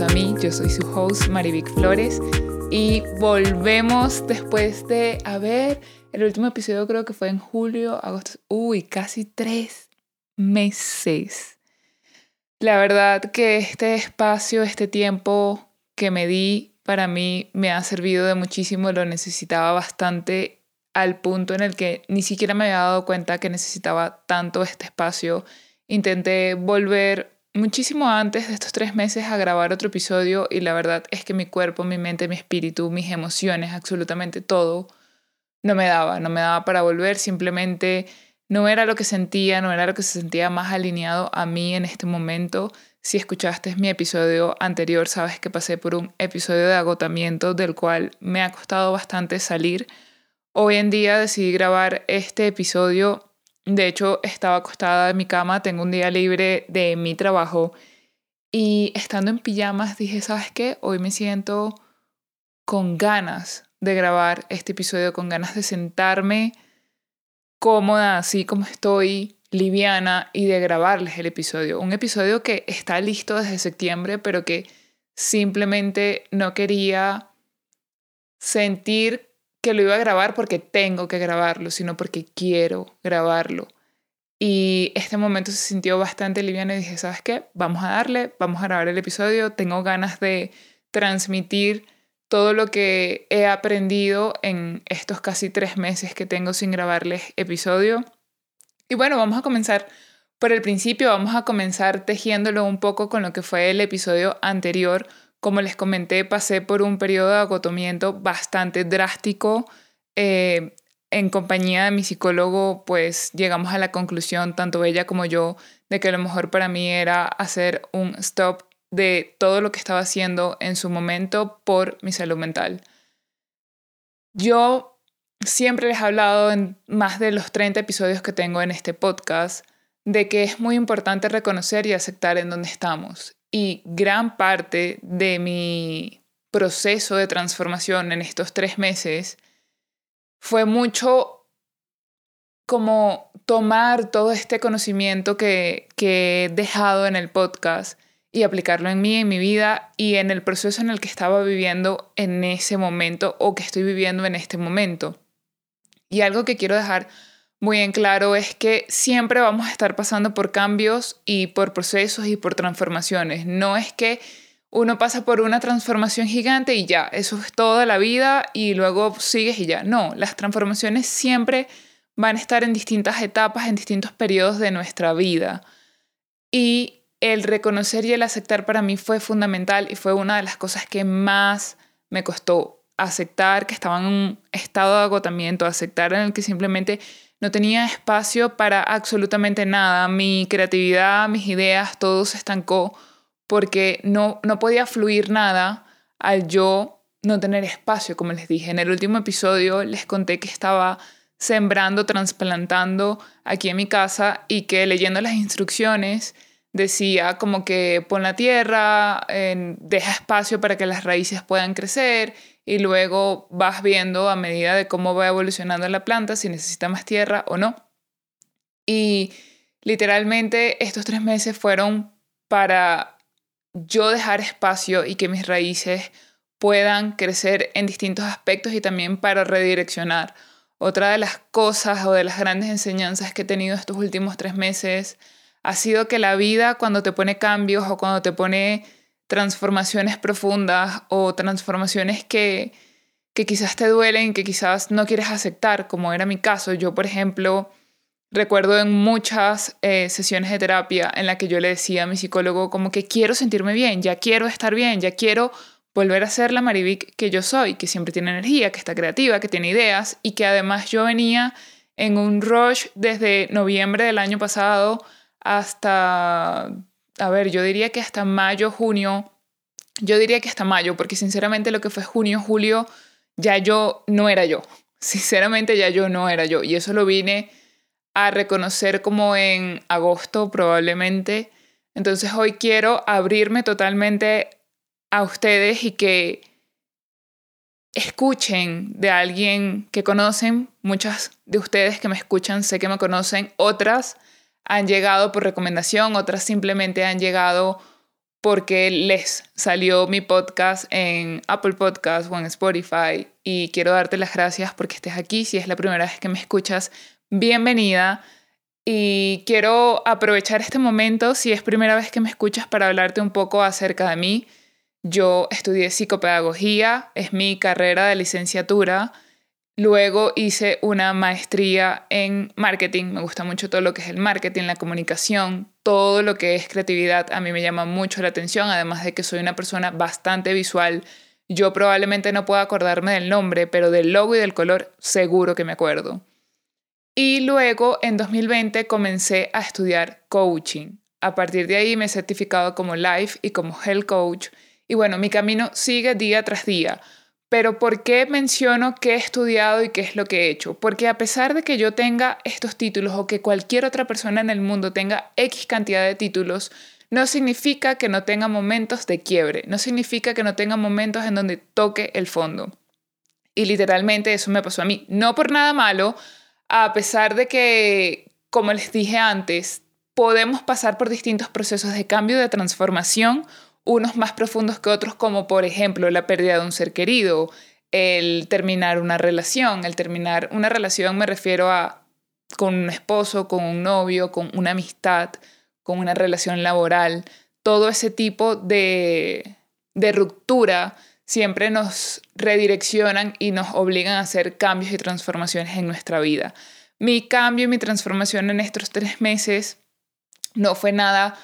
A mí. Yo soy su host, Marivic Flores, y volvemos después de, a ver, el último episodio creo que fue en julio, agosto, uy, casi tres meses. La verdad que este espacio, este tiempo que me di para mí me ha servido de muchísimo, lo necesitaba bastante al punto en el que ni siquiera me había dado cuenta que necesitaba tanto este espacio. Intenté volver muchísimo antes de estos tres meses a grabar otro episodio y la verdad es que mi cuerpo, mi mente, mi espíritu, mis emociones, absolutamente todo, no me daba, no me daba para volver, simplemente no era lo que sentía, no era lo que se sentía más alineado a mí en este momento. Si escuchaste mi episodio anterior, sabes que pasé por un episodio de agotamiento del cual me ha costado bastante salir. Hoy en día decidí grabar este episodio. De hecho, estaba acostada en mi cama, tengo un día libre de mi trabajo y estando en pijamas dije, ¿sabes qué? Hoy me siento con ganas de grabar este episodio, con ganas de sentarme cómoda, así como estoy, liviana, y de grabarles el episodio. Un episodio que está listo desde septiembre, pero que simplemente no quería sentir que lo iba a grabar porque tengo que grabarlo, sino porque quiero grabarlo. Y este momento se sintió bastante liviano y dije, ¿sabes qué? Vamos a darle, vamos a grabar el episodio. Tengo ganas de transmitir todo lo que he aprendido en estos casi tres meses que tengo sin grabarles episodio. Y bueno, vamos a comenzar por el principio, vamos a comenzar tejiéndolo un poco con lo que fue el episodio anterior. Como les comenté, pasé por un periodo de agotamiento bastante drástico. Eh, en compañía de mi psicólogo, pues llegamos a la conclusión, tanto ella como yo, de que lo mejor para mí era hacer un stop de todo lo que estaba haciendo en su momento por mi salud mental. Yo siempre les he hablado en más de los 30 episodios que tengo en este podcast de que es muy importante reconocer y aceptar en dónde estamos. Y gran parte de mi proceso de transformación en estos tres meses fue mucho como tomar todo este conocimiento que, que he dejado en el podcast y aplicarlo en mí, en mi vida y en el proceso en el que estaba viviendo en ese momento o que estoy viviendo en este momento. Y algo que quiero dejar muy en claro es que siempre vamos a estar pasando por cambios y por procesos y por transformaciones. No es que uno pasa por una transformación gigante y ya, eso es toda la vida y luego sigues y ya. No, las transformaciones siempre van a estar en distintas etapas, en distintos periodos de nuestra vida. Y el reconocer y el aceptar para mí fue fundamental y fue una de las cosas que más me costó aceptar que estaba en un estado de agotamiento, aceptar en el que simplemente no tenía espacio para absolutamente nada. Mi creatividad, mis ideas, todo se estancó porque no, no podía fluir nada al yo no tener espacio, como les dije. En el último episodio les conté que estaba sembrando, trasplantando aquí en mi casa y que leyendo las instrucciones decía como que pon la tierra, deja espacio para que las raíces puedan crecer y luego vas viendo a medida de cómo va evolucionando la planta si necesita más tierra o no. Y literalmente estos tres meses fueron para yo dejar espacio y que mis raíces puedan crecer en distintos aspectos y también para redireccionar. Otra de las cosas o de las grandes enseñanzas que he tenido estos últimos tres meses ha sido que la vida cuando te pone cambios o cuando te pone transformaciones profundas o transformaciones que, que quizás te duelen, que quizás no quieres aceptar, como era mi caso. Yo, por ejemplo, recuerdo en muchas eh, sesiones de terapia en la que yo le decía a mi psicólogo como que quiero sentirme bien, ya quiero estar bien, ya quiero volver a ser la Marivic que yo soy, que siempre tiene energía, que está creativa, que tiene ideas y que además yo venía en un rush desde noviembre del año pasado hasta, a ver, yo diría que hasta mayo, junio, yo diría que hasta mayo, porque sinceramente lo que fue junio, julio, ya yo no era yo. Sinceramente ya yo no era yo. Y eso lo vine a reconocer como en agosto probablemente. Entonces hoy quiero abrirme totalmente a ustedes y que escuchen de alguien que conocen, muchas de ustedes que me escuchan sé que me conocen, otras han llegado por recomendación, otras simplemente han llegado porque les salió mi podcast en Apple Podcast o en Spotify y quiero darte las gracias porque estés aquí. Si es la primera vez que me escuchas, bienvenida. Y quiero aprovechar este momento, si es primera vez que me escuchas, para hablarte un poco acerca de mí. Yo estudié psicopedagogía, es mi carrera de licenciatura. Luego hice una maestría en marketing. Me gusta mucho todo lo que es el marketing, la comunicación, todo lo que es creatividad. A mí me llama mucho la atención, además de que soy una persona bastante visual. Yo probablemente no pueda acordarme del nombre, pero del logo y del color seguro que me acuerdo. Y luego en 2020 comencé a estudiar coaching. A partir de ahí me he certificado como Life y como Health Coach. Y bueno, mi camino sigue día tras día pero ¿por qué menciono qué he estudiado y qué es lo que he hecho? Porque a pesar de que yo tenga estos títulos o que cualquier otra persona en el mundo tenga X cantidad de títulos, no significa que no tenga momentos de quiebre, no significa que no tenga momentos en donde toque el fondo. Y literalmente eso me pasó a mí. No por nada malo, a pesar de que, como les dije antes, podemos pasar por distintos procesos de cambio, de transformación unos más profundos que otros, como por ejemplo la pérdida de un ser querido, el terminar una relación, el terminar una relación me refiero a con un esposo, con un novio, con una amistad, con una relación laboral, todo ese tipo de, de ruptura siempre nos redireccionan y nos obligan a hacer cambios y transformaciones en nuestra vida. Mi cambio y mi transformación en estos tres meses no fue nada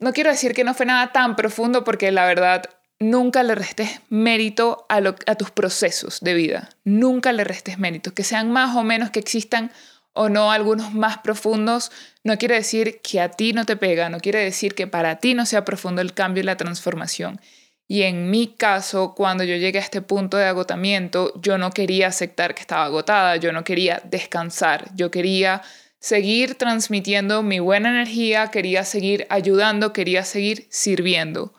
no quiero decir que no fue nada tan profundo porque la verdad nunca le restes mérito a, tus procesos de vida. Nunca le restes mérito. Que sean más o menos, que existan o no algunos más profundos, no quiere decir que a ti no te pega, no quiere decir que para ti no sea profundo el cambio y la transformación. Y en mi caso, cuando yo llegué a este punto de agotamiento, yo no quería aceptar que estaba agotada, yo no quería descansar, yo quería seguir transmitiendo mi buena energía, quería seguir ayudando, quería seguir sirviendo.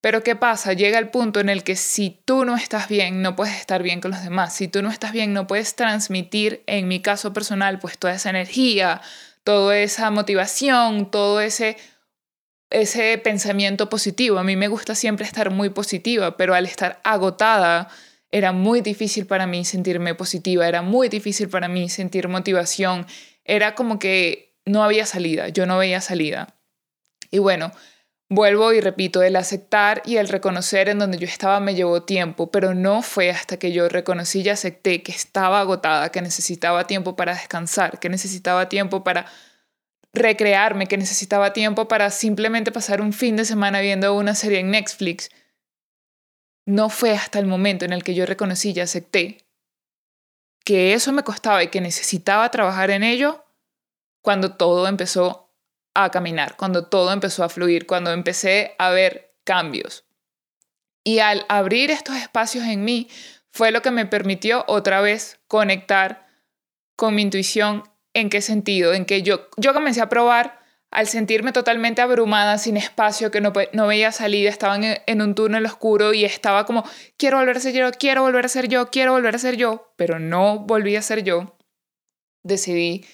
Pero ¿qué pasa? Llega el punto en el que si tú no estás bien, no puedes estar bien con los demás. Si tú no estás bien, no puedes transmitir, en mi caso personal, pues toda esa energía, toda esa motivación, todo ese, ese pensamiento positivo. A mí me gusta siempre estar muy positiva, pero al estar agotada, era muy difícil para mí sentirme positiva, era muy difícil para mí sentir motivación era como que no había salida, yo no veía salida. Y bueno, vuelvo y repito, el aceptar y el reconocer en donde yo estaba me llevó tiempo, pero no fue hasta que yo reconocí y acepté que estaba agotada, que necesitaba tiempo para descansar, que necesitaba tiempo para recrearme, que necesitaba tiempo para simplemente pasar un fin de semana viendo una serie en Netflix. No fue hasta el momento en el que yo reconocí y acepté que eso me costaba y que necesitaba trabajar en ello cuando todo empezó a caminar, cuando todo empezó a fluir, cuando empecé a ver cambios. Y al abrir estos espacios en mí fue lo que me permitió otra vez conectar con mi intuición. ¿En qué sentido? En que yo, yo comencé a probar al sentirme totalmente abrumada, sin espacio, que no, veía salida, estaba en, en, un túnel oscuro y estaba como, quiero volver a ser yo, quiero volver a ser yo, quiero volver a ser yo, pero no volví a ser yo, decidí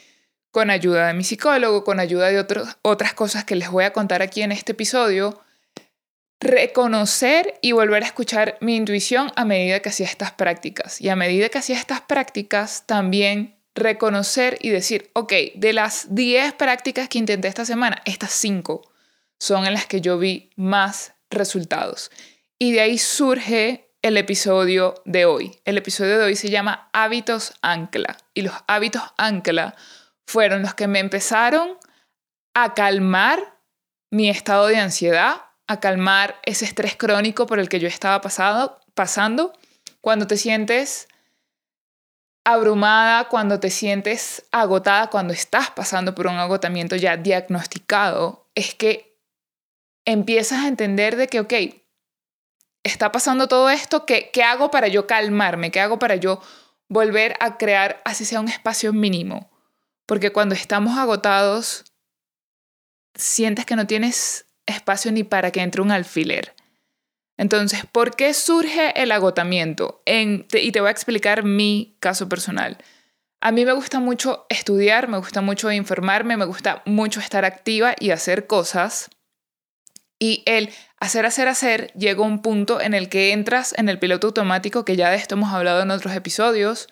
con ayuda de mi psicólogo, con ayuda de otras cosas que les voy a contar aquí en este episodio, reconocer y volver a escuchar mi intuición a medida que hacía estas prácticas. Y a medida que hacía estas prácticas, también reconocer y decir, ok, de las 10 prácticas que intenté esta semana, estas 5 son en las que yo vi más resultados. Y de ahí surge el episodio de hoy. El episodio de hoy se llama Hábitos Ancla. Y los hábitos Ancla fueron los que me empezaron a calmar mi estado de ansiedad, a calmar ese estrés crónico por el que yo estaba pasado, pasando. Cuando te sientes abrumada, cuando te sientes agotada, cuando estás pasando por un agotamiento ya diagnosticado, es que empiezas a entender de que, ok, está pasando todo esto, ¿qué, ¿qué hago para yo calmarme? ¿Qué hago para yo volver a crear, así sea un espacio mínimo? Porque cuando estamos agotados, sientes que no tienes espacio ni para que entre un alfiler. Entonces, ¿por qué surge el agotamiento? y te voy a explicar mi caso personal. A mí me gusta mucho estudiar, me gusta mucho informarme, me gusta mucho estar activa y hacer cosas. Y el hacer, hacer, hacer llega a un punto en el que entras en el piloto automático, que ya de esto hemos hablado en otros episodios,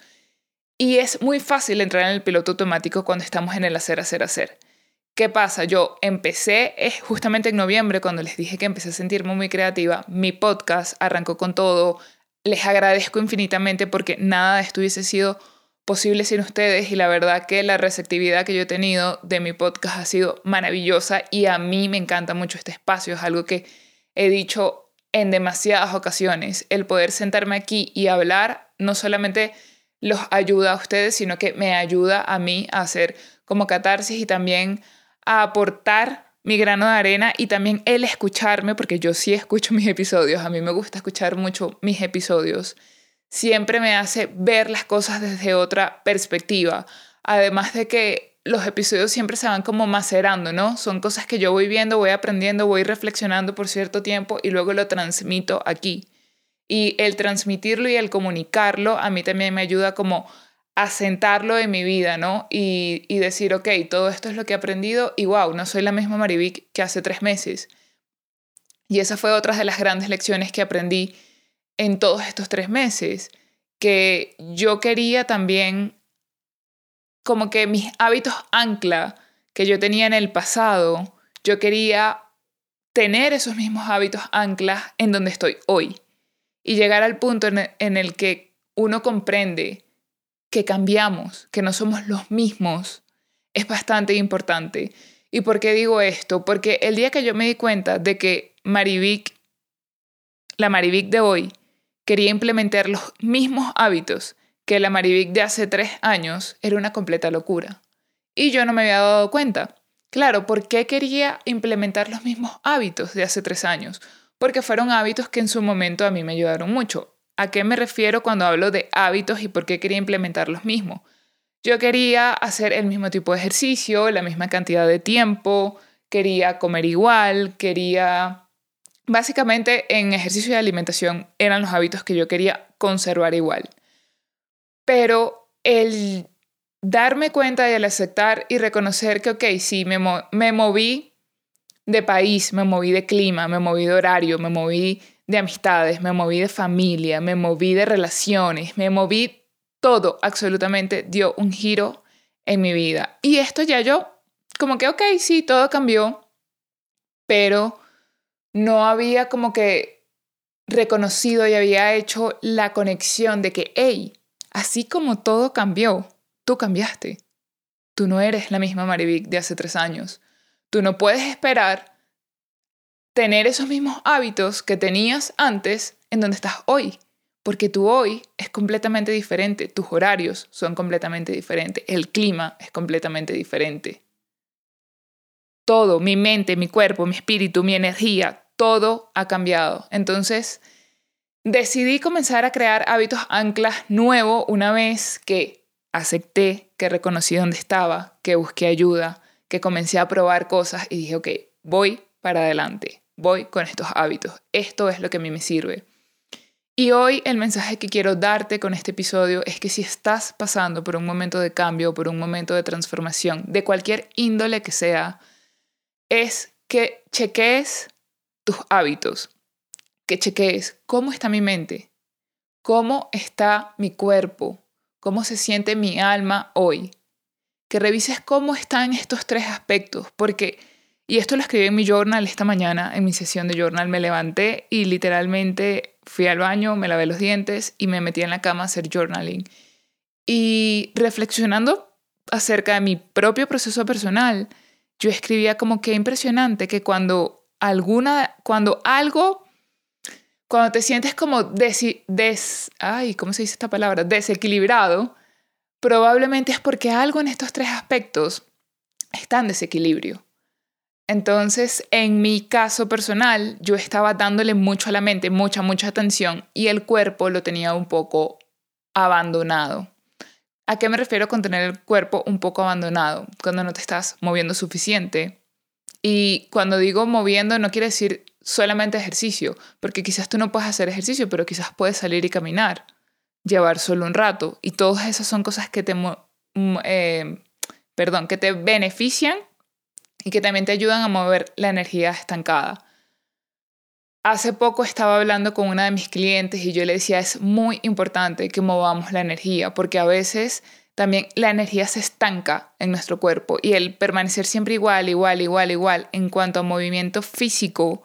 y es muy fácil entrar en el piloto automático cuando estamos en el hacer, hacer, hacer. ¿Qué pasa? Yo empecé es justamente en noviembre, cuando les dije que empecé a sentirme muy creativa, mi podcast arrancó con todo. Les agradezco infinitamente porque nada de esto hubiese sido posible sin ustedes y la verdad que la receptividad que yo he tenido de mi podcast ha sido maravillosa y a mí me encanta mucho este espacio, es algo que he dicho en demasiadas ocasiones, el poder sentarme aquí y hablar no solamente los ayuda a ustedes, sino que me ayuda a mí a hacer como catarsis y también a aportar mi grano de arena y también el escucharme, porque yo sí escucho mis episodios, a mí me gusta escuchar mucho mis episodios, siempre me hace ver las cosas desde otra perspectiva. Además de que los episodios siempre se van como macerando, ¿no? Son cosas que yo voy viendo, voy aprendiendo, voy reflexionando por cierto tiempo y luego lo transmito aquí. Y el transmitirlo y el comunicarlo a mí también me ayuda como a sentarlo en mi vida, ¿no? Y, y decir, ok, todo esto es lo que he aprendido y wow, no soy la misma Marivic que hace tres meses. Y esa fue otra de las grandes lecciones que aprendí en todos estos tres meses, que yo quería también como que mis hábitos ancla que yo tenía en el pasado, yo quería tener esos mismos hábitos anclas en donde estoy hoy y llegar al punto en el que uno comprende que cambiamos, que no somos los mismos, es bastante importante. ¿Y por qué digo esto? Porque el día que yo me di cuenta de que Marivic, la Marivic de hoy, quería implementar los mismos hábitos que la Marivic de hace tres años, era una completa locura. Y yo no me había dado cuenta. Claro, ¿por qué quería implementar los mismos hábitos de hace tres años? porque fueron hábitos que en su momento a mí me ayudaron mucho. ¿A qué me refiero cuando hablo de hábitos y por qué quería implementar los mismos? Yo quería hacer el mismo tipo de ejercicio, la misma cantidad de tiempo, quería comer igual, quería... Básicamente en ejercicio y alimentación eran los hábitos que yo quería conservar igual. Pero el darme cuenta y el aceptar y reconocer que, ok, sí, me, me moví de país, me moví de clima, me moví de horario, me moví de amistades, me moví de familia, me moví de relaciones, me moví todo, absolutamente dio un giro en mi vida. Y esto ya yo, como que, ok, sí, todo cambió, pero no había como que reconocido y había hecho la conexión de que, hey, así como todo cambió, tú cambiaste. Tú no eres la misma Marivic de hace tres años. Tú no puedes esperar tener esos mismos hábitos que tenías antes en donde estás hoy, porque tú hoy es completamente diferente, tus horarios son completamente diferentes, el clima es completamente diferente. Todo, mi mente, mi cuerpo, mi espíritu, mi energía, todo ha cambiado. Entonces, decidí comenzar a crear hábitos anclas nuevos una vez que acepté, que reconocí dónde estaba, que busqué ayuda, que comencé a probar cosas y dije, ok, voy para adelante, voy con estos hábitos, esto es lo que a mí me sirve. Y hoy el mensaje que quiero darte con este episodio es que si estás pasando por un momento de cambio, por un momento de transformación, de cualquier índole que sea, es que cheques tus hábitos, que cheques cómo está mi mente, cómo está mi cuerpo, cómo se siente mi alma hoy, que revises cómo están estos tres aspectos, porque, y esto lo escribí en mi journal esta mañana, en mi sesión de journal, me levanté y literalmente fui al baño, me lavé los dientes y me metí en la cama a hacer journaling. Y reflexionando acerca de mi propio proceso personal, yo escribía como que impresionante que cuando alguna, cuando algo, cuando te sientes como des, des ay, ¿cómo se dice esta palabra? Desequilibrado, probablemente es porque algo en estos tres aspectos está en desequilibrio. Entonces, en mi caso personal, yo estaba dándole mucho a la mente, mucha, mucha atención, y el cuerpo lo tenía un poco abandonado. ¿A qué me refiero con tener el cuerpo un poco abandonado? Cuando no te estás moviendo suficiente. Y cuando digo moviendo, no quiere decir solamente ejercicio, porque quizás tú no puedes hacer ejercicio, pero quizás puedes salir y caminar llevar solo un rato. Y todas esas son cosas que te, eh, perdón, que te benefician y que también te ayudan a mover la energía estancada. Hace poco estaba hablando con una de mis clientes y yo le decía, es muy importante que movamos la energía, porque a veces también la energía se estanca en nuestro cuerpo y el permanecer siempre igual, igual, igual, igual en cuanto a movimiento físico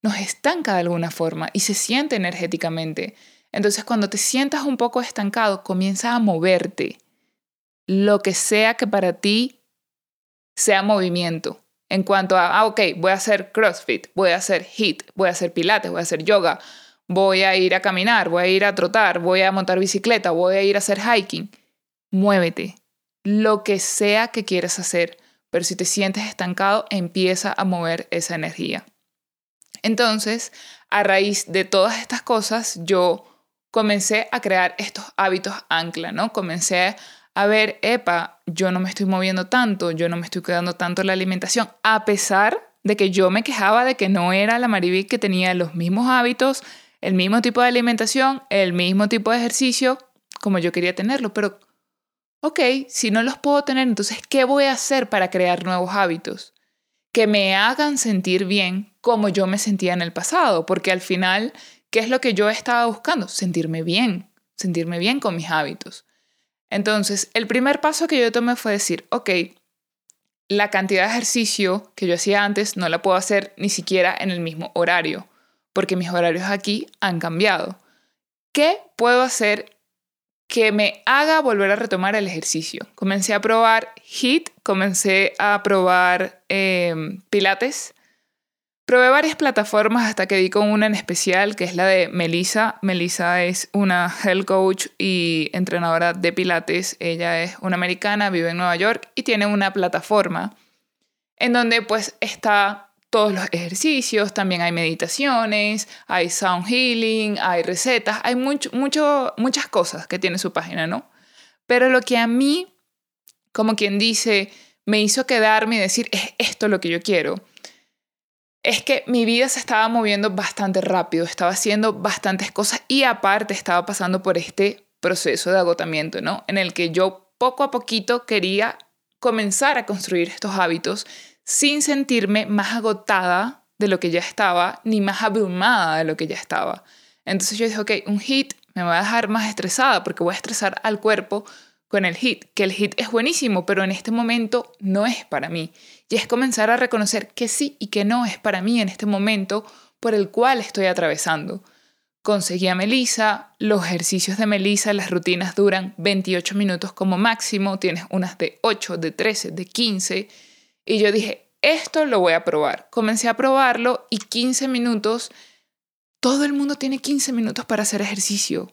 nos estanca de alguna forma y se siente energéticamente. Entonces cuando te sientas un poco estancado, comienza a moverte. Lo que sea que para ti sea movimiento en cuanto a, ah, ok, voy a hacer CrossFit, voy a hacer HIIT, voy a hacer pilates, voy a hacer yoga, voy a ir a caminar, voy a ir a trotar, voy a montar bicicleta, voy a ir a hacer hiking. Muévete, lo que sea que quieras hacer, pero si te sientes estancado, empieza a mover esa energía. Entonces, a raíz de todas estas cosas, yo comencé a crear estos hábitos ancla, ¿no? Comencé a ver, epa, yo no me estoy moviendo tanto, yo no me estoy cuidando tanto la alimentación, a pesar de que yo me quejaba de que no era la Mariví que tenía los mismos hábitos, el mismo tipo de alimentación, el mismo tipo de ejercicio, como yo quería tenerlo. Pero, ok, si no los puedo tener, entonces, ¿qué voy a hacer para crear nuevos hábitos? Que me hagan sentir bien como yo me sentía en el pasado, porque al final, ¿qué es lo que yo estaba buscando? Sentirme bien, sentirme bien con mis hábitos. Entonces, el primer paso que yo tomé fue decir, ok, la cantidad de ejercicio que yo hacía antes no la puedo hacer ni siquiera en el mismo horario, porque mis horarios aquí han cambiado. ¿Qué puedo hacer que me haga volver a retomar el ejercicio? Comencé a probar HIIT, comencé a probar em, Pilates, Probé varias plataformas hasta que di con una en especial, que es la de Melissa. Melissa es una health coach y entrenadora de pilates. Ella es una americana, vive en Nueva York y tiene una plataforma en donde pues está todos los ejercicios, también hay meditaciones, hay sound healing, hay recetas, hay mucho, mucho, muchas cosas que tiene su página, ¿no? Pero lo que a mí, como quien dice, me hizo quedarme y decir, es esto lo que yo quiero es que mi vida se estaba moviendo bastante rápido, estaba haciendo bastantes cosas y aparte estaba pasando por este proceso de agotamiento, ¿no? En el que yo poco a poquito quería comenzar a construir estos hábitos sin sentirme más agotada de lo que ya estaba, ni más abrumada de lo que ya estaba. Entonces yo dije, ok, un hit me va a dejar más estresada porque voy a estresar al cuerpo con el hit, que el hit es buenísimo, pero en este momento no es para mí. Y es comenzar a reconocer que sí y que no es para mí en este momento por el cual estoy atravesando. Conseguí a Melissa, los ejercicios de Melissa, las rutinas duran 28 minutos como máximo, tienes unas de 8, de 13, de 15, y yo dije, esto lo voy a probar. Comencé a probarlo y 15 minutos, todo el mundo tiene 15 minutos para hacer ejercicio.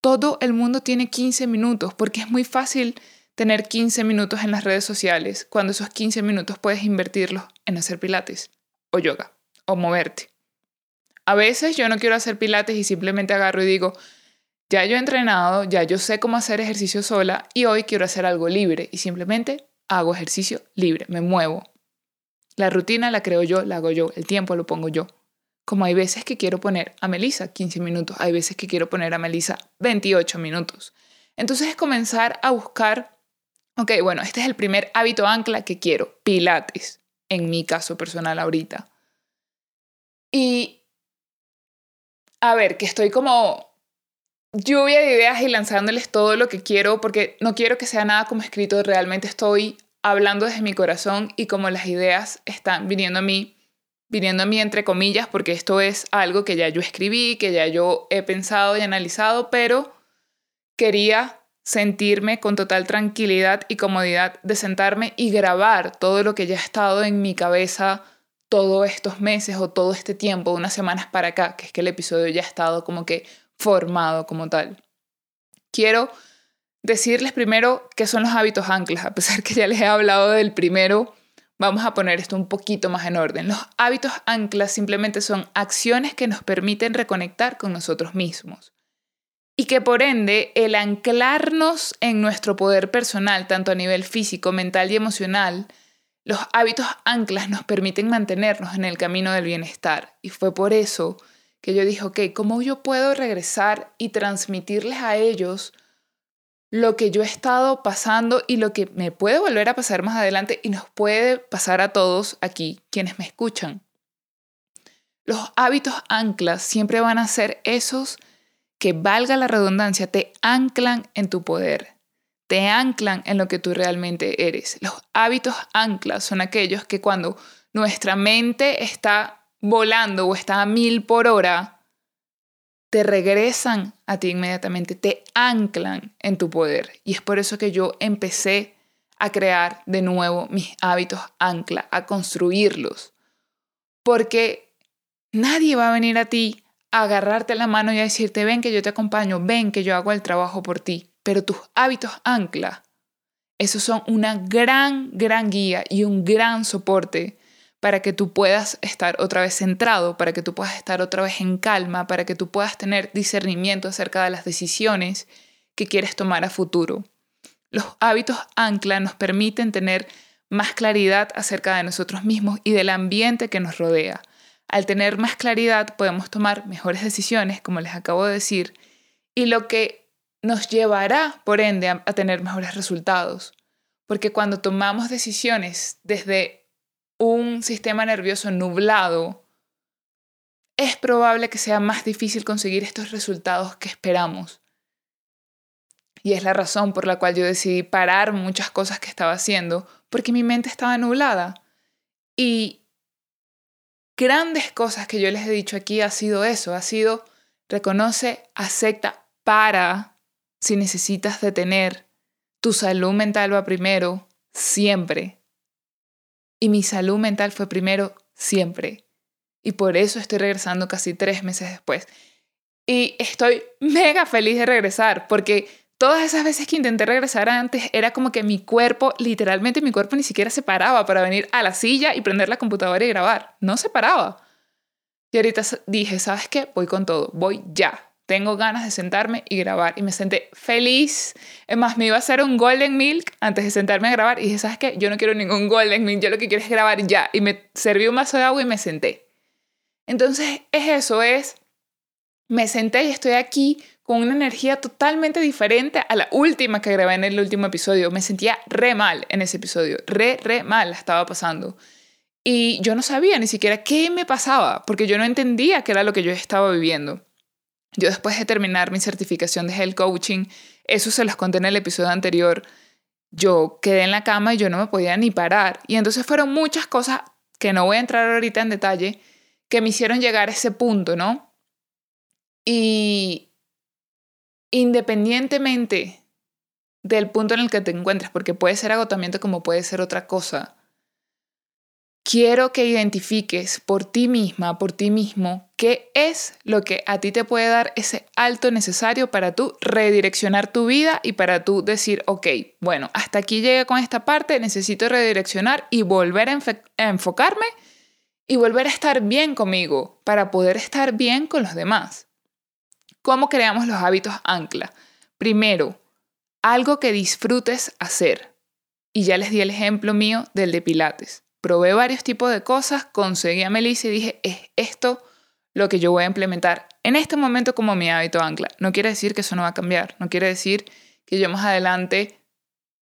Todo el mundo tiene 15 minutos porque es muy fácil tener 15 minutos en las redes sociales cuando esos 15 minutos puedes invertirlos en hacer pilates o yoga o moverte. A veces yo no quiero hacer pilates y simplemente agarro y digo, ya yo he entrenado, ya yo sé cómo hacer ejercicio sola y hoy quiero hacer algo libre y simplemente hago ejercicio libre, me muevo. La rutina la creo yo, la hago yo, el tiempo lo pongo yo. Como hay veces que quiero poner a Melissa 15 minutos, hay veces que quiero poner a Melissa 28 minutos. Entonces es comenzar a buscar, ok, bueno, este es el primer hábito ancla que quiero, pilates, en mi caso personal ahorita. Y, a ver, que estoy como lluvia de ideas y lanzándoles todo lo que quiero, porque no quiero que sea nada como escrito, realmente estoy hablando desde mi corazón y como las ideas están viniendo a mí viniendo a mí entre comillas, porque esto es algo que ya yo escribí, que ya yo he pensado y analizado, pero quería sentirme con total tranquilidad y comodidad de sentarme y grabar todo lo que ya ha estado en mi cabeza todos estos meses o todo este tiempo, unas semanas para acá, que es que el episodio ya ha estado como que formado como tal. Quiero decirles primero qué son los hábitos anclas, a pesar que ya les he hablado del primero Vamos a poner esto un poquito más en orden. Los hábitos anclas simplemente son acciones que nos permiten reconectar con nosotros mismos. Y que por ende el anclarnos en nuestro poder personal, tanto a nivel físico, mental y emocional, los hábitos anclas nos permiten mantenernos en el camino del bienestar. Y fue por eso que yo dije, ok, ¿cómo yo puedo regresar y transmitirles a ellos lo que yo he estado pasando y lo que me puede volver a pasar más adelante y nos puede pasar a todos aquí quienes me escuchan. Los hábitos anclas siempre van a ser esos que, valga la redundancia, te anclan en tu poder, te anclan en lo que tú realmente eres. Los hábitos anclas son aquellos que cuando nuestra mente está volando o está a mil por hora, te regresan a ti inmediatamente, te anclan en tu poder. Y es por eso que yo empecé a crear de nuevo mis hábitos ancla, a construirlos. Porque nadie va a venir a ti a agarrarte la mano y a decirte, ven que yo te acompaño, ven que yo hago el trabajo por ti. Pero tus hábitos ancla, esos son una gran, gran guía y un gran soporte para que tú puedas estar otra vez centrado, para que tú puedas estar otra vez en calma, para que tú puedas tener discernimiento acerca de las decisiones que quieres tomar a futuro. Los hábitos ancla nos permiten tener más claridad acerca de nosotros mismos y del ambiente que nos rodea. Al tener más claridad podemos tomar mejores decisiones, como les acabo de decir, y lo que nos llevará, por ende, a, tener mejores resultados. Porque cuando tomamos decisiones desde un sistema nervioso nublado, es probable que sea más difícil conseguir estos resultados que esperamos. Y es la razón por la cual yo decidí parar muchas cosas que estaba haciendo, porque mi mente estaba nublada. Y grandes cosas que yo les he dicho aquí ha sido eso, ha sido reconoce, acepta, para si necesitas detener. Tu salud mental va primero, siempre. Y mi salud mental fue primero siempre. Y por eso estoy regresando casi tres meses después. Y estoy mega feliz de regresar, porque todas esas veces que intenté regresar antes era como que mi cuerpo, literalmente mi cuerpo ni siquiera se paraba para venir a la silla y prender la computadora y grabar. No se paraba. Y ahorita dije, ¿sabes qué? Voy con todo, voy ya tengo ganas de sentarme y grabar. Y me senté feliz. Es más, me iba a hacer un Golden Milk antes de sentarme a grabar. Y dije, ¿sabes qué? Yo no quiero ningún Golden Milk, yo lo que quiero es grabar ya. Y me serví un vaso de agua y me senté. Entonces, es eso, es, me senté y estoy aquí con una energía totalmente diferente a la última que grabé en el último episodio. Me sentía re mal en ese episodio, re, re mal estaba pasando. Y yo no sabía ni siquiera qué me pasaba, porque yo no entendía qué era lo que yo estaba viviendo. Yo después de terminar mi certificación de Health Coaching, eso se los conté en el episodio anterior, yo quedé en la cama y yo no me podía ni parar. Y entonces fueron muchas cosas que no voy a entrar ahorita en detalle, que me hicieron llegar a ese punto, ¿no? Y independientemente del punto en el que te encuentres, porque puede ser agotamiento como puede ser otra cosa, quiero que identifiques por ti misma, por ti mismo, qué es lo que a ti te puede dar ese alto necesario para tú redireccionar tu vida y para tú decir, ok, bueno, hasta aquí llegué con esta parte, necesito redireccionar y volver a, enfocarme y volver a estar bien conmigo para poder estar bien con los demás. ¿Cómo creamos los hábitos ancla? Primero, algo que disfrutes hacer. Y ya les di el ejemplo mío del de Pilates probé varios tipos de cosas, conseguí a Melissa y dije, es esto lo que yo voy a implementar en este momento como mi hábito ancla. No quiere decir que eso no va a cambiar, no quiere decir que yo más adelante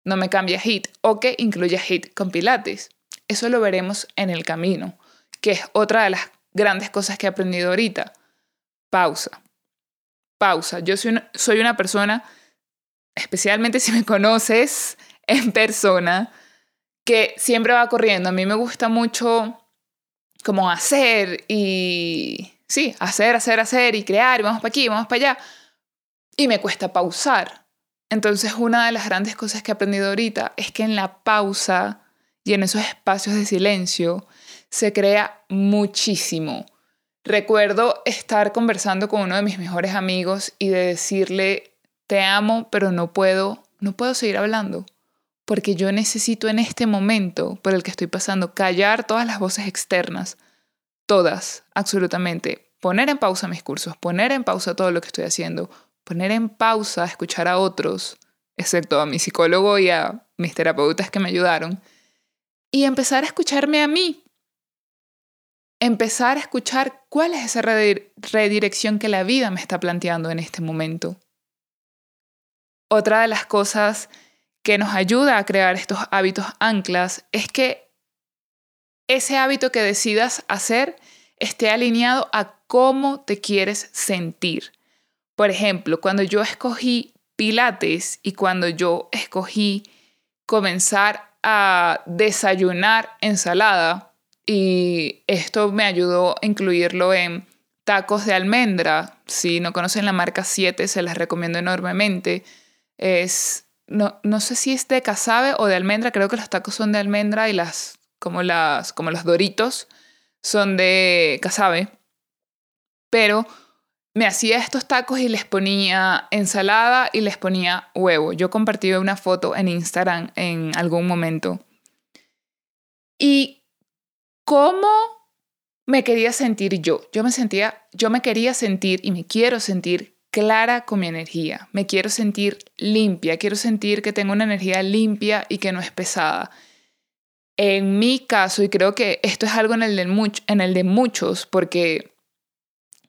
no me cambie HIT o que incluya HIT con Pilates. Eso lo veremos en el camino, que es otra de las grandes cosas que he aprendido ahorita. Pausa. Pausa. Yo soy una, soy una persona, especialmente si me conoces en persona, que siempre va corriendo. A mí me gusta mucho como hacer y, sí, hacer, hacer, hacer y crear y vamos para aquí, vamos para allá. Y me cuesta pausar. Entonces una de las grandes cosas que he aprendido ahorita es que en la pausa y en esos espacios de silencio se crea muchísimo. Recuerdo estar conversando con uno de mis mejores amigos y de decirle, te amo, pero no puedo, no puedo seguir hablando porque yo necesito en este momento por el que estoy pasando callar todas las voces externas, todas, absolutamente, poner en pausa mis cursos, poner en pausa todo lo que estoy haciendo, poner en pausa escuchar a otros, excepto a mi psicólogo y a mis terapeutas que me ayudaron, y empezar a escucharme a mí. Empezar a escuchar cuál es esa redirección que la vida me está planteando en este momento. otra de las cosas que nos ayuda a crear estos hábitos anclas es que ese hábito que decidas hacer esté alineado a cómo te quieres sentir. Por ejemplo, cuando yo escogí pilates y cuando yo escogí comenzar a desayunar ensalada, y esto me ayudó a incluirlo en tacos de almendra. Si no conocen la marca 7, se las recomiendo enormemente. Es, no, no sé si es de casabe o de almendra, creo que los tacos son de almendra y las, como, las, como los doritos, son de casabe. Pero me hacía estos tacos y les ponía ensalada y les ponía huevo. Yo compartí una foto en Instagram en algún momento. Y cómo me quería sentir yo. Yo me sentía, yo me quería sentir y me quiero sentir clara con mi energía. Me quiero sentir limpia, quiero sentir que tengo una energía limpia y que no es pesada. En mi caso, y creo que esto es algo en el de, en el de muchos, porque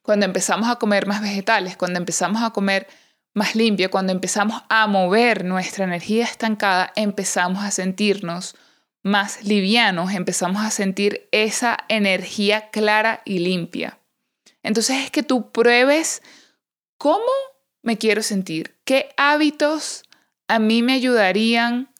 cuando empezamos a comer más vegetales, cuando empezamos a comer más limpio, cuando empezamos a mover nuestra energía estancada, empezamos a sentirnos más livianos, empezamos a sentir esa energía clara y limpia. Entonces es que tú pruebes cómo me quiero sentir, qué hábitos a mí me ayudarían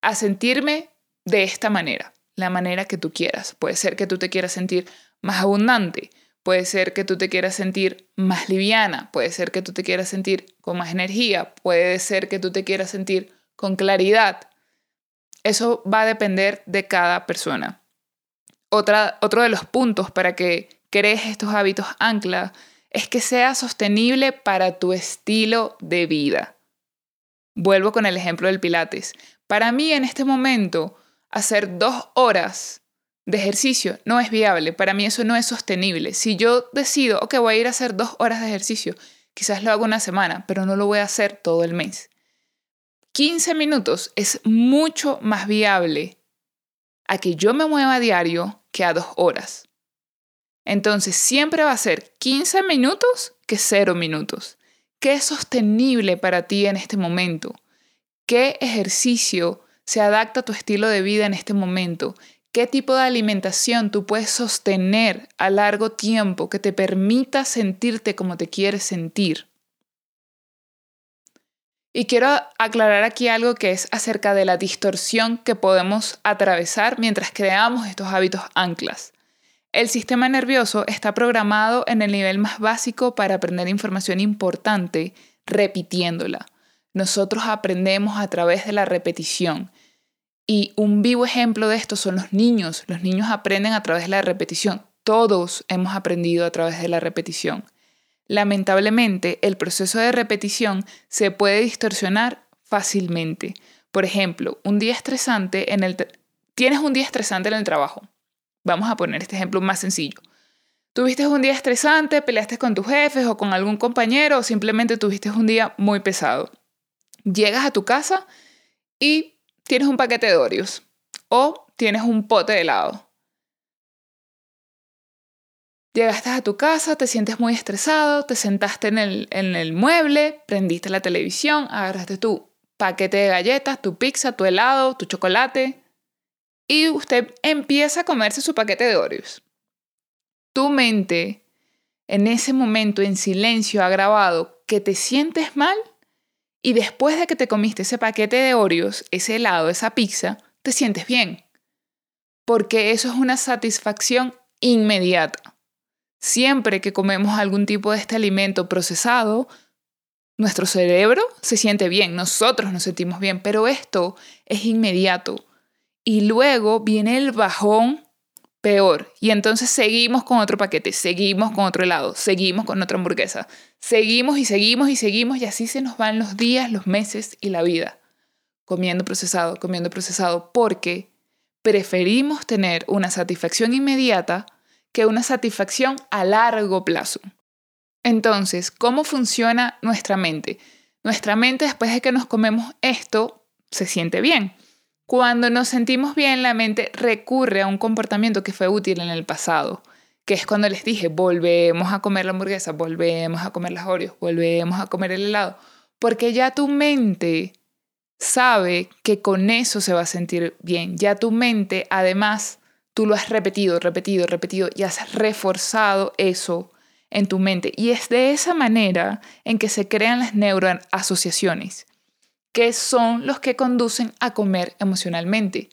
a sentirme de esta manera, la manera que tú quieras. Puede ser que tú te quieras sentir más abundante, Puede ser que tú te quieras sentir más liviana, puede ser que tú te quieras sentir con más energía, puede ser que tú te quieras sentir con claridad. Eso va a depender de cada persona. Otra, otro de los puntos para que crees estos hábitos ancla es que sea sostenible para tu estilo de vida. Vuelvo con el ejemplo del Pilates. Para mí en este momento, hacer dos horas de ejercicio no es viable. Para mí eso no es sostenible. Si yo decido, ok, voy a ir a hacer dos horas de ejercicio, quizás lo hago una semana, pero no lo voy a hacer todo el mes. 15 minutos es mucho más viable a que yo me mueva a diario que a dos horas. Entonces siempre va a ser 15 minutos que 0 minutos. ¿Qué es sostenible para ti en este momento? ¿Qué ejercicio se adapta a tu estilo de vida en este momento? qué tipo de alimentación tú puedes sostener a largo tiempo que te permita sentirte como te quieres sentir. Y quiero aclarar aquí algo que es acerca de la distorsión que podemos atravesar mientras creamos estos hábitos anclas. El sistema nervioso está programado en el nivel más básico para aprender información importante repitiéndola. Nosotros aprendemos a través de la repetición y un vivo ejemplo de esto son los niños. Los niños aprenden a través de la repetición. Todos hemos aprendido a través de la repetición. Lamentablemente, el proceso de repetición se puede distorsionar fácilmente. Por ejemplo, un día estresante en el tienes un día estresante en el trabajo. Vamos a poner este ejemplo más sencillo. Tuviste un día estresante, peleaste con tus jefes o con algún compañero o simplemente tuviste un día muy pesado. Llegas a tu casa y tienes un paquete de Oreos o tienes un pote de helado. Llegaste a tu casa, te sientes muy estresado, te sentaste en el, en el mueble, prendiste la televisión, agarraste tu paquete de galletas, tu pizza, tu helado, tu chocolate y usted empieza a comerse su paquete de Oreos. Tu mente en ese momento en silencio ha grabado que te sientes mal y después de que te comiste ese paquete de Oreos, ese helado, esa pizza, te sientes bien. Porque eso es una satisfacción inmediata. Siempre que comemos algún tipo de este alimento procesado, nuestro cerebro se siente bien, nosotros nos sentimos bien, pero esto es inmediato. Y luego viene el bajón peor. Y entonces seguimos con otro paquete, seguimos con otro helado, seguimos con otra hamburguesa, seguimos y seguimos y seguimos y así se nos van los días, los meses y la vida. Comiendo procesado, comiendo procesado, porque preferimos tener una satisfacción inmediata que una satisfacción a largo plazo. Entonces, ¿cómo funciona nuestra mente? Nuestra mente después de que nos comemos esto se siente bien cuando nos sentimos bien, la mente recurre a un comportamiento que fue útil en el pasado, que es cuando les dije, volvemos a comer la hamburguesa, volvemos a comer las Oreos, volvemos a comer el helado, Porque ya tu mente sabe que con eso se va a sentir bien. Ya tu mente, además, tú lo has repetido, repetido, repetido y has reforzado eso en tu mente. Y es de esa manera en que se crean las neuroasociaciones, que son los que conducen a comer emocionalmente.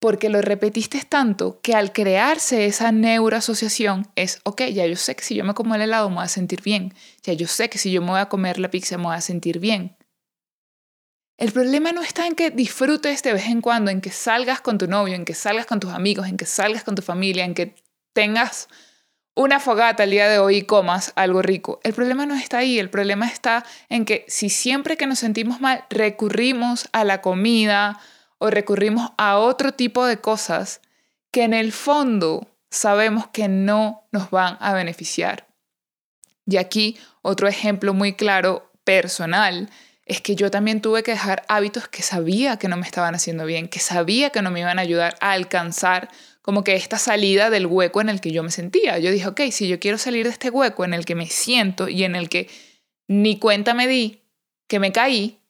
Porque lo repetiste tanto que al crearse esa neuroasociación es, ok, ya yo sé que si yo me como el helado me voy a sentir bien. Ya yo sé que si yo me voy a comer la pizza me voy a sentir bien. El problema no está en que disfrutes de vez en cuando, en que salgas con tu novio, en que salgas con tus amigos, en que salgas con tu familia, en que tengas una fogata el día de hoy y comas algo rico. El problema no está ahí, el problema está en que si siempre que nos sentimos mal recurrimos a la comida o recurrimos a otro tipo de cosas que en el fondo sabemos que no nos van a beneficiar. Y aquí otro ejemplo muy claro personal es que yo también tuve que dejar hábitos que sabía que no me estaban haciendo bien, que sabía que no me iban a ayudar a alcanzar como que esta salida del hueco en el que yo me sentía. Yo dije, ok, si yo quiero salir de este hueco en el que me siento y en el que ni cuenta me di que me caí,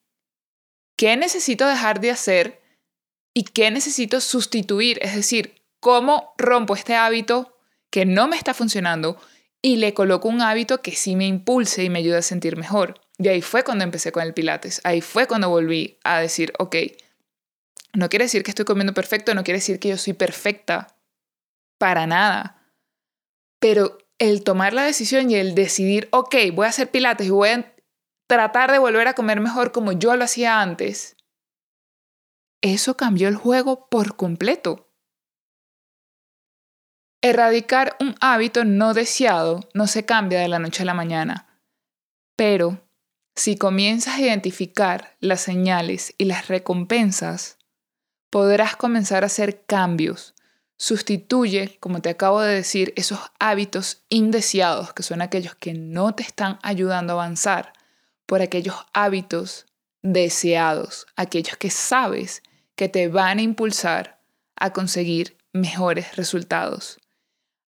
¿qué necesito dejar de hacer y qué necesito sustituir? Es decir, ¿cómo rompo este hábito que no me está funcionando y le coloco un hábito que sí me impulse y me ayude a sentir mejor? Y ahí fue cuando empecé con el Pilates, ahí fue cuando volví a decir, ok, no quiere decir que estoy comiendo perfecto, no quiere decir que yo soy perfecta, para nada. Pero el tomar la decisión y el decidir, ok, voy a hacer Pilates y voy a tratar de volver a comer mejor como yo lo hacía antes, eso cambió el juego por completo. Erradicar un hábito no deseado no se cambia de la noche a la mañana, pero si comienzas a identificar las señales y las recompensas, podrás comenzar a hacer cambios. Sustituye, como te acabo de decir, esos hábitos indeseados, que son aquellos que no te están ayudando a avanzar, por aquellos hábitos deseados, aquellos que sabes que te van a impulsar a conseguir mejores resultados.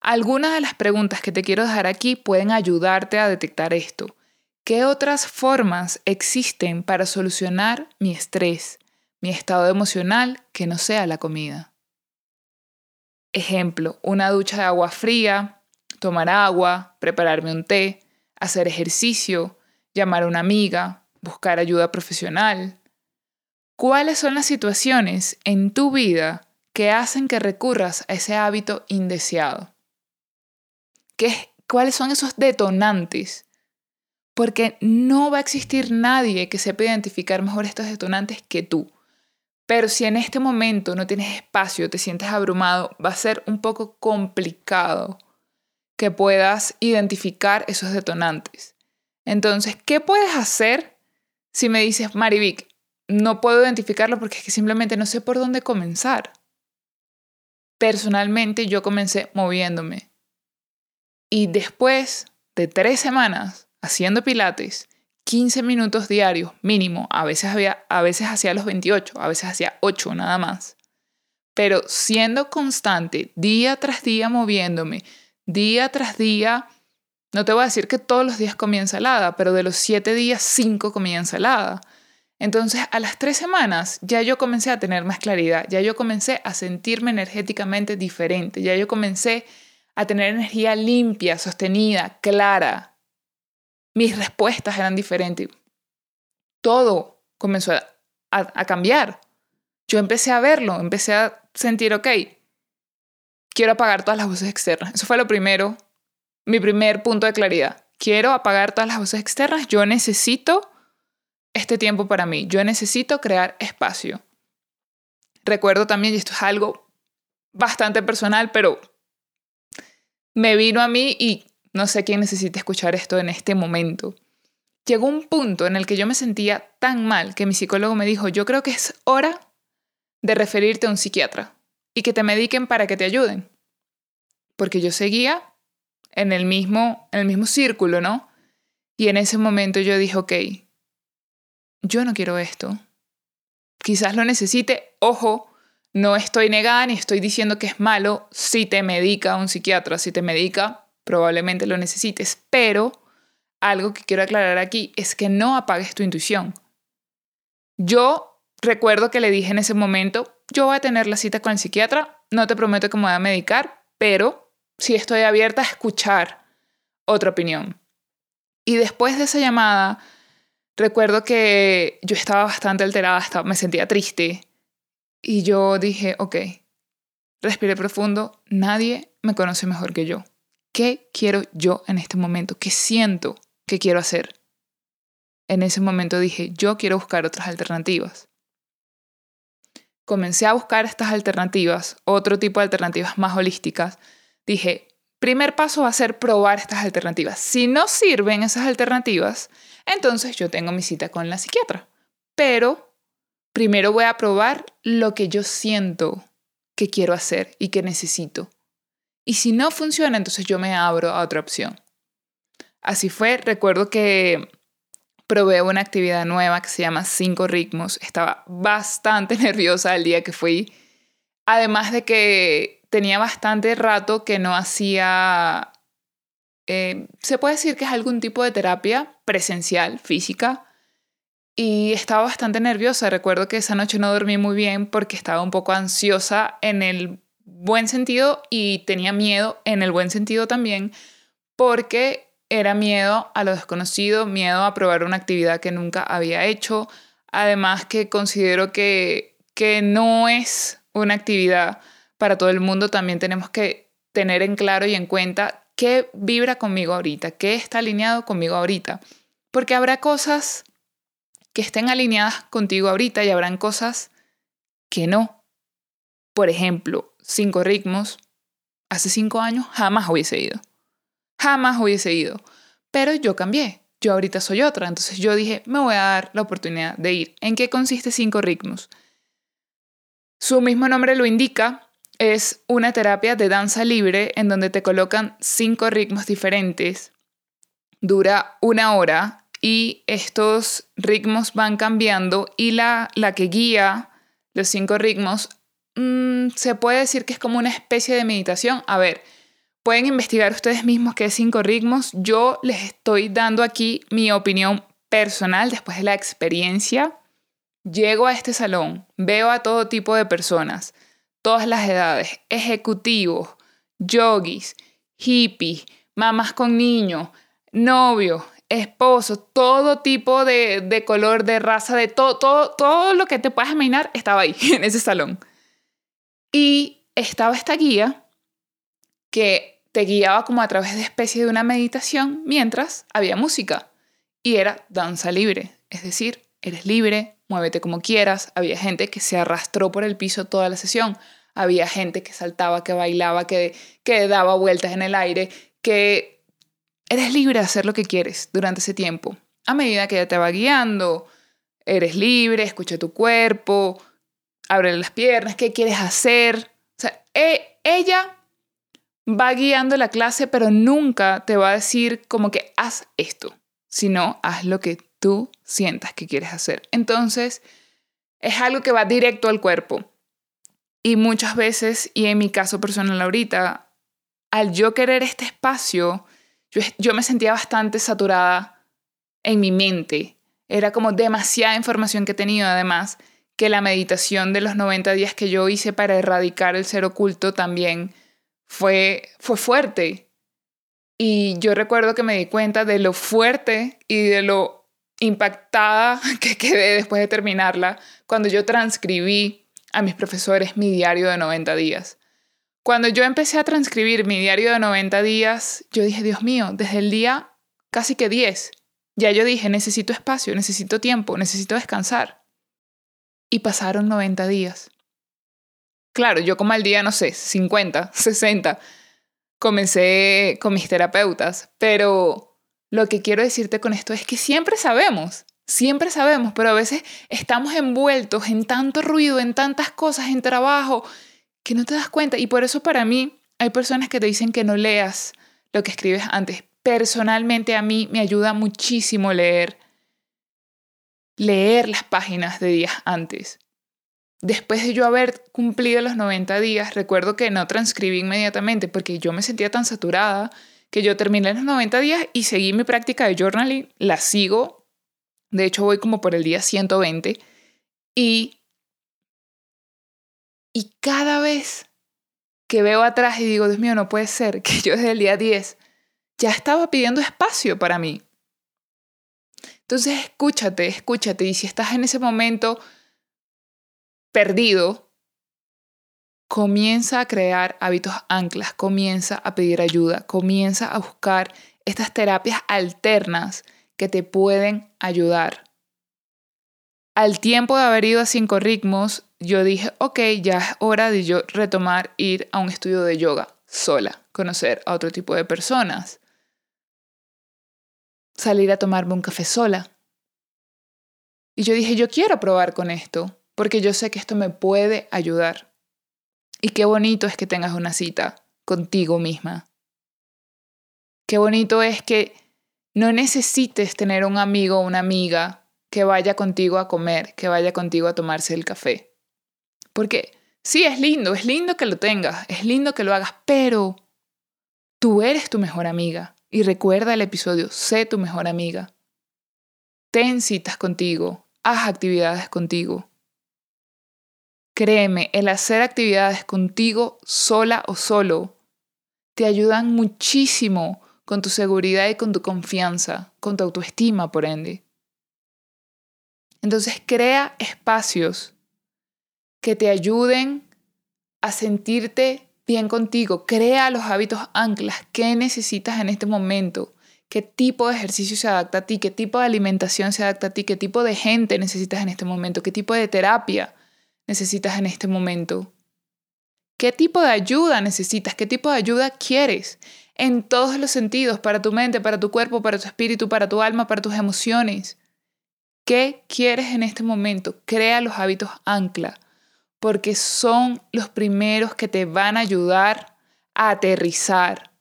Algunas de las preguntas que te quiero dejar aquí pueden ayudarte a detectar esto. ¿Qué otras formas existen para solucionar mi estrés, mi estado emocional que no sea la comida? Ejemplo, una ducha de agua fría, tomar agua, prepararme un té, hacer ejercicio, llamar a una amiga, buscar ayuda profesional. ¿Cuáles son las situaciones en tu vida que hacen que recurras a ese hábito indeseado? ¿Qué, ¿Cuáles son esos detonantes porque no va a existir nadie que sepa identificar mejor estos detonantes que tú. Pero si en este momento no tienes espacio, te sientes abrumado, va a ser un poco complicado que puedas identificar esos detonantes. Entonces, ¿qué puedes hacer si me dices, Marivic, no puedo identificarlo porque es que simplemente no sé por dónde comenzar? Personalmente yo comencé moviéndome. Y después de tres semanas haciendo pilates 15 minutos diarios mínimo, a veces, había, a veces hacía los 28, a veces hacía 8 nada más, pero siendo constante, día tras día moviéndome, día tras día, no te voy a decir que todos los días comía ensalada, pero de los 7 días, 5 comía ensalada. Entonces, a las 3 semanas ya yo comencé a tener más claridad, ya yo comencé a sentirme energéticamente diferente, ya yo comencé a tener energía limpia, sostenida, clara, mis respuestas eran diferentes. Todo comenzó a, cambiar. Yo empecé a verlo, empecé a sentir, ok, quiero apagar todas las voces externas. Eso fue lo primero, mi primer punto de claridad. Quiero apagar todas las voces externas. Yo necesito este tiempo para mí. Yo necesito crear espacio. Recuerdo también, y esto es algo bastante personal, pero me vino a mí y no sé quién necesita escuchar esto en este momento. Llegó un punto en el que yo me sentía tan mal que mi psicólogo me dijo, yo creo que es hora de referirte a un psiquiatra y que te mediquen para que te ayuden. Porque yo seguía en el mismo, en el mismo círculo, ¿no? Y en ese momento yo dije, ok, yo no quiero esto. Quizás lo necesite, ojo, no estoy negada ni estoy diciendo que es malo si te medica un psiquiatra, si te medica probablemente lo necesites, pero algo que quiero aclarar aquí es que no apagues tu intuición. Yo recuerdo que le dije en ese momento, yo voy a tener la cita con el psiquiatra, no te prometo que me voy a medicar, pero sí estoy abierta a escuchar otra opinión. Y después de esa llamada, recuerdo que yo estaba bastante alterada, me sentía triste. Y yo dije, ok, respiré profundo, nadie me conoce mejor que yo. ¿Qué quiero yo en este momento? ¿Qué siento que quiero hacer? En ese momento dije, yo quiero buscar otras alternativas. Comencé a buscar estas alternativas, otro tipo de alternativas más holísticas. Dije, primer paso va a ser probar estas alternativas. Si no sirven esas alternativas, entonces yo tengo mi cita con la psiquiatra. Pero primero voy a probar lo que yo siento que quiero hacer y que necesito. Y si no funciona, entonces yo me abro a otra opción. Así fue, recuerdo que probé una actividad nueva que se llama Cinco Ritmos. Estaba bastante nerviosa el día que fui. Además de que tenía bastante rato que no hacía, eh, se puede decir que es algún tipo de terapia presencial, física. Y estaba bastante nerviosa. Recuerdo que esa noche no dormí muy bien porque estaba un poco ansiosa en el buen sentido y tenía miedo en el buen sentido también porque era miedo a lo desconocido, miedo a probar una actividad que nunca había hecho, además que considero que, que no es una actividad para todo el mundo, también tenemos que tener en claro y en cuenta qué vibra conmigo ahorita, qué está alineado conmigo ahorita, porque habrá cosas que estén alineadas contigo ahorita y habrán cosas que no. Por ejemplo, cinco ritmos, hace cinco años jamás hubiese ido. Jamás hubiese ido. Pero yo cambié. Yo ahorita soy otra. Entonces yo dije, me voy a dar la oportunidad de ir. ¿En qué consiste cinco ritmos? Su mismo nombre lo indica. Es una terapia de danza libre en donde te colocan cinco ritmos diferentes. Dura una hora y estos ritmos van cambiando y la, la que guía los cinco ritmos Mm, se puede decir que es como una especie de meditación. A ver, pueden investigar ustedes mismos qué es cinco ritmos. Yo les estoy dando aquí mi opinión personal después de la experiencia. Llego a este salón, veo a todo tipo de personas, todas las edades, ejecutivos, yogis, hippies, mamás con niños, novios, esposos, todo tipo de, de color, de raza, de todo, todo, todo lo que te puedas imaginar estaba ahí, en ese salón. Y estaba esta guía que te guiaba como a través de especie de una meditación mientras había música. Y era danza libre, es decir, eres libre, muévete como quieras. Había gente que se arrastró por el piso toda la sesión. Había gente que saltaba, que bailaba, que, que daba vueltas en el aire, que eres libre de hacer lo que quieres durante ese tiempo. A medida que ella te va guiando, eres libre, escucha tu cuerpo, abre las piernas, qué quieres hacer. O sea, e, ella va guiando la clase, pero nunca te va a decir como que haz esto, sino haz lo que tú sientas que quieres hacer. Entonces, es algo que va directo al cuerpo. Y muchas veces, y en mi caso personal ahorita, al yo querer este espacio, yo, yo me sentía bastante saturada en mi mente. Era como demasiada información que tenido además que la meditación de los 90 días que yo hice para erradicar el ser oculto también fue, fue fuerte. Y yo recuerdo que me di cuenta de lo fuerte y de lo impactada que quedé después de terminarla cuando yo transcribí a mis profesores mi diario de 90 días. Cuando yo empecé a transcribir mi diario de 90 días, yo dije, Dios mío, desde el día casi que 10, ya yo dije, necesito espacio, necesito tiempo, necesito descansar y pasaron 90 días. Claro, yo como al día, no sé, 50, 60, comencé con mis terapeutas, pero lo que quiero decirte con esto es que siempre sabemos, siempre sabemos, pero a veces estamos envueltos en tanto ruido, en tantas cosas, en trabajo, que no te das cuenta. Y por eso para mí hay personas que te dicen que no leas lo que escribes antes. Personalmente a mí me ayuda muchísimo leer leer las páginas de días antes. Después de yo haber cumplido los 90 días, recuerdo que no transcribí inmediatamente porque yo me sentía tan saturada que yo terminé los 90 días y seguí mi práctica de journaling, la sigo. De hecho, voy como por el día 120 y y cada vez que veo atrás y digo, Dios mío, no puede ser que yo desde el día 10 ya estaba pidiendo espacio para mí. Entonces escúchate, escúchate y si estás en ese momento perdido, comienza a crear hábitos anclas, comienza a pedir ayuda, comienza a buscar estas terapias alternas que te pueden ayudar. Al tiempo de haber ido a cinco ritmos, yo dije, ok, ya es hora de yo retomar ir a un estudio de yoga sola, conocer a otro tipo de personas, salir a tomarme un café sola. Y yo dije, yo quiero probar con esto, porque yo sé que esto me puede ayudar. Y qué bonito es que tengas una cita contigo misma. Qué bonito es que no necesites tener un amigo o una amiga que vaya contigo a comer, que vaya contigo a tomarse el café. Porque sí, es lindo, es lindo que lo tengas, es lindo que lo hagas, pero tú eres tu mejor amiga. Y recuerda el episodio, sé tu mejor amiga. Ten citas contigo, haz actividades contigo. Créeme, el hacer actividades contigo sola o solo te ayudan muchísimo con tu seguridad y con tu confianza, con tu autoestima, por ende. Entonces crea espacios que te ayuden a sentirte bien contigo. Crea los hábitos anclas. ¿Qué necesitas en este momento? ¿Qué tipo de ejercicio se adapta a ti? ¿Qué tipo de alimentación se adapta a ti? ¿Qué tipo de gente necesitas en este momento? ¿Qué tipo de terapia necesitas en este momento? ¿Qué tipo de ayuda necesitas? ¿Qué tipo de ayuda quieres? En todos los sentidos, para tu mente, para tu cuerpo, para tu espíritu, para tu alma, para tus emociones. ¿Qué quieres en este momento? Crea los hábitos ancla porque son los primeros que te van a ayudar a aterrizar,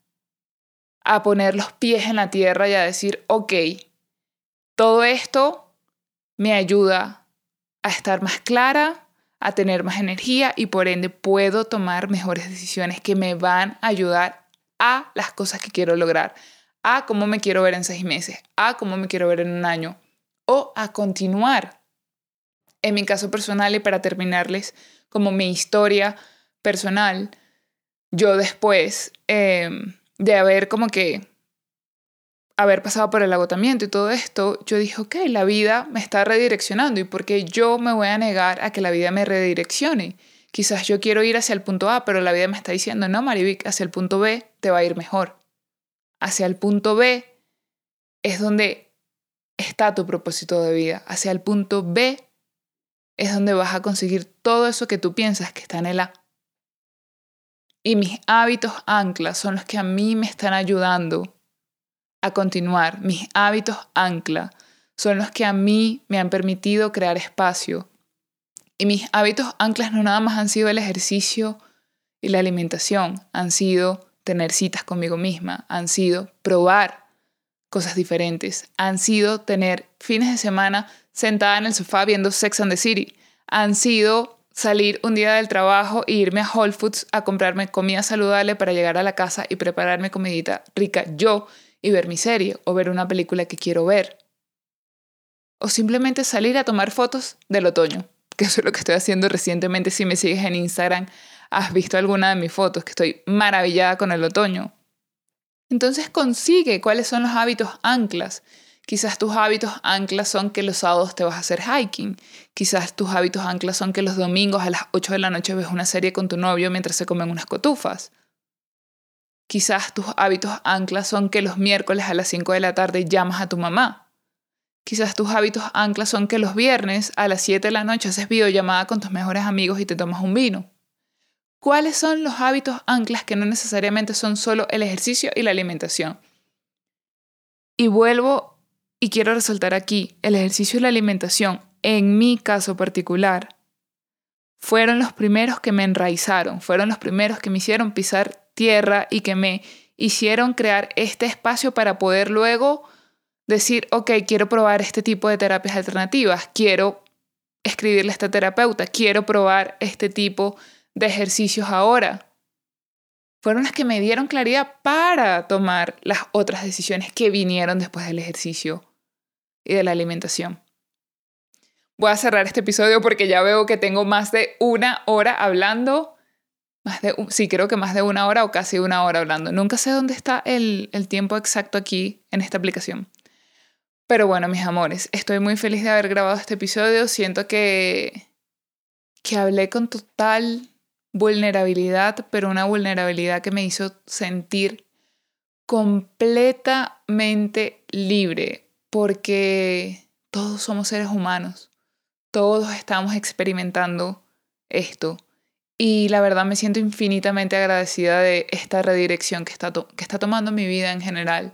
a poner los pies en la tierra y a decir, ok, todo esto me ayuda a estar más clara, a tener más energía y por ende puedo tomar mejores decisiones que me van a ayudar a las cosas que quiero lograr, a cómo me quiero ver en seis meses, a cómo me quiero ver en un año o a continuar. En mi caso personal y para terminarles, como mi historia personal, yo después em, de haber como que haber pasado por el agotamiento y todo esto, yo dije, ok, la vida me está redireccionando y porque yo me voy a negar a que la vida me redireccione. Quizás yo quiero ir hacia el punto A, pero la vida me está diciendo, no, Marivic, hacia el punto B te va a ir mejor. Hacia el punto B es donde está tu propósito de vida. Hacia el punto B es donde vas a conseguir todo eso que tú piensas que está en el A. Y mis hábitos anclas son los que a mí me están ayudando a continuar. Mis hábitos ancla son los que a mí me han permitido crear espacio. Y mis hábitos anclas no nada más han sido el ejercicio y la alimentación, han sido tener citas conmigo misma, han sido probar cosas diferentes, han sido tener fines de semana sentada en el sofá viendo Sex and the City. Han sido salir un día del trabajo e irme a Whole Foods a comprarme comida saludable para llegar a la casa y prepararme comidita rica yo y ver mi serie o ver una película que quiero ver. O simplemente salir a tomar fotos del otoño, que eso es lo que estoy haciendo recientemente. Si me sigues en Instagram, has visto alguna de mis fotos, que estoy maravillada con el otoño. Entonces consigue cuáles son los hábitos anclas Quizás tus hábitos anclas son que los sábados te vas a hacer hiking. Quizás tus hábitos anclas son que los domingos a las 8 de la noche ves una serie con tu novio mientras se comen unas cotufas. Quizás tus hábitos anclas son que los miércoles a las 5 de la tarde llamas a tu mamá. Quizás tus hábitos anclas son que los viernes a las 7 de la noche haces videollamada con tus mejores amigos y te tomas un vino. ¿Cuáles son los hábitos anclas que no necesariamente son solo el ejercicio y la alimentación? Y vuelvo y quiero resaltar aquí, el ejercicio y la alimentación, en mi caso particular, fueron los primeros que me enraizaron, fueron los primeros que me hicieron pisar tierra y que me hicieron crear este espacio para poder luego decir, ok, quiero probar este tipo de terapias alternativas, quiero escribirle a esta terapeuta, quiero probar este tipo de ejercicios ahora. fueron las que me dieron claridad para tomar las otras decisiones que vinieron después del ejercicio y de la alimentación. Voy a cerrar este episodio porque ya veo que tengo más de una hora hablando. Más de, sí, creo que más de una hora o casi una hora hablando. Nunca sé dónde está el, el tiempo exacto aquí en esta aplicación. Pero bueno, mis amores, estoy muy feliz de haber grabado este episodio. Siento que, que hablé con total vulnerabilidad, pero una vulnerabilidad que me hizo sentir completamente libre, porque todos somos seres humanos, todos estamos experimentando esto. Y la verdad me siento infinitamente agradecida de esta redirección que está, que está tomando mi vida en general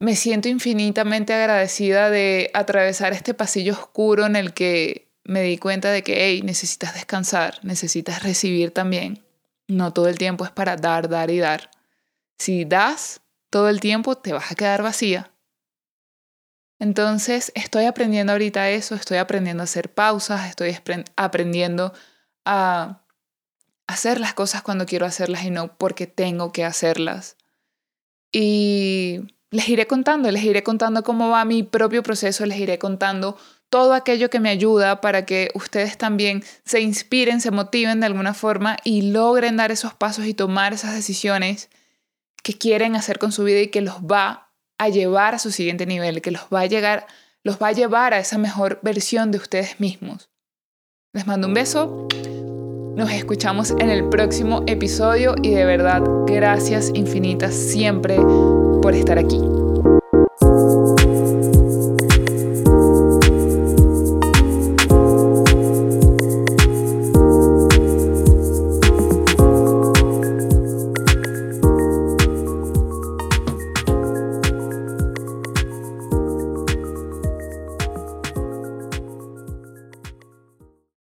me siento infinitamente agradecida de atravesar este pasillo oscuro en el que me di cuenta de que, hey, necesitas descansar, necesitas recibir también. No todo el tiempo es para dar, dar y dar. Si das todo el tiempo, te vas a quedar vacía. Entonces, estoy aprendiendo ahorita eso, estoy aprendiendo a hacer pausas, estoy aprendiendo a hacer las cosas cuando quiero hacerlas y no porque tengo que hacerlas. Y les iré contando, les iré contando cómo va mi propio proceso, les iré contando todo aquello que me ayuda para que ustedes también se inspiren, se motiven de alguna forma y logren dar esos pasos y tomar esas decisiones que quieren hacer con su vida y que los va a llevar a su siguiente nivel, que los va a llegar, los va a llevar a esa mejor versión de ustedes mismos. Les mando un beso. Nos escuchamos en el próximo episodio y de verdad, gracias infinitas siempre por estar aquí.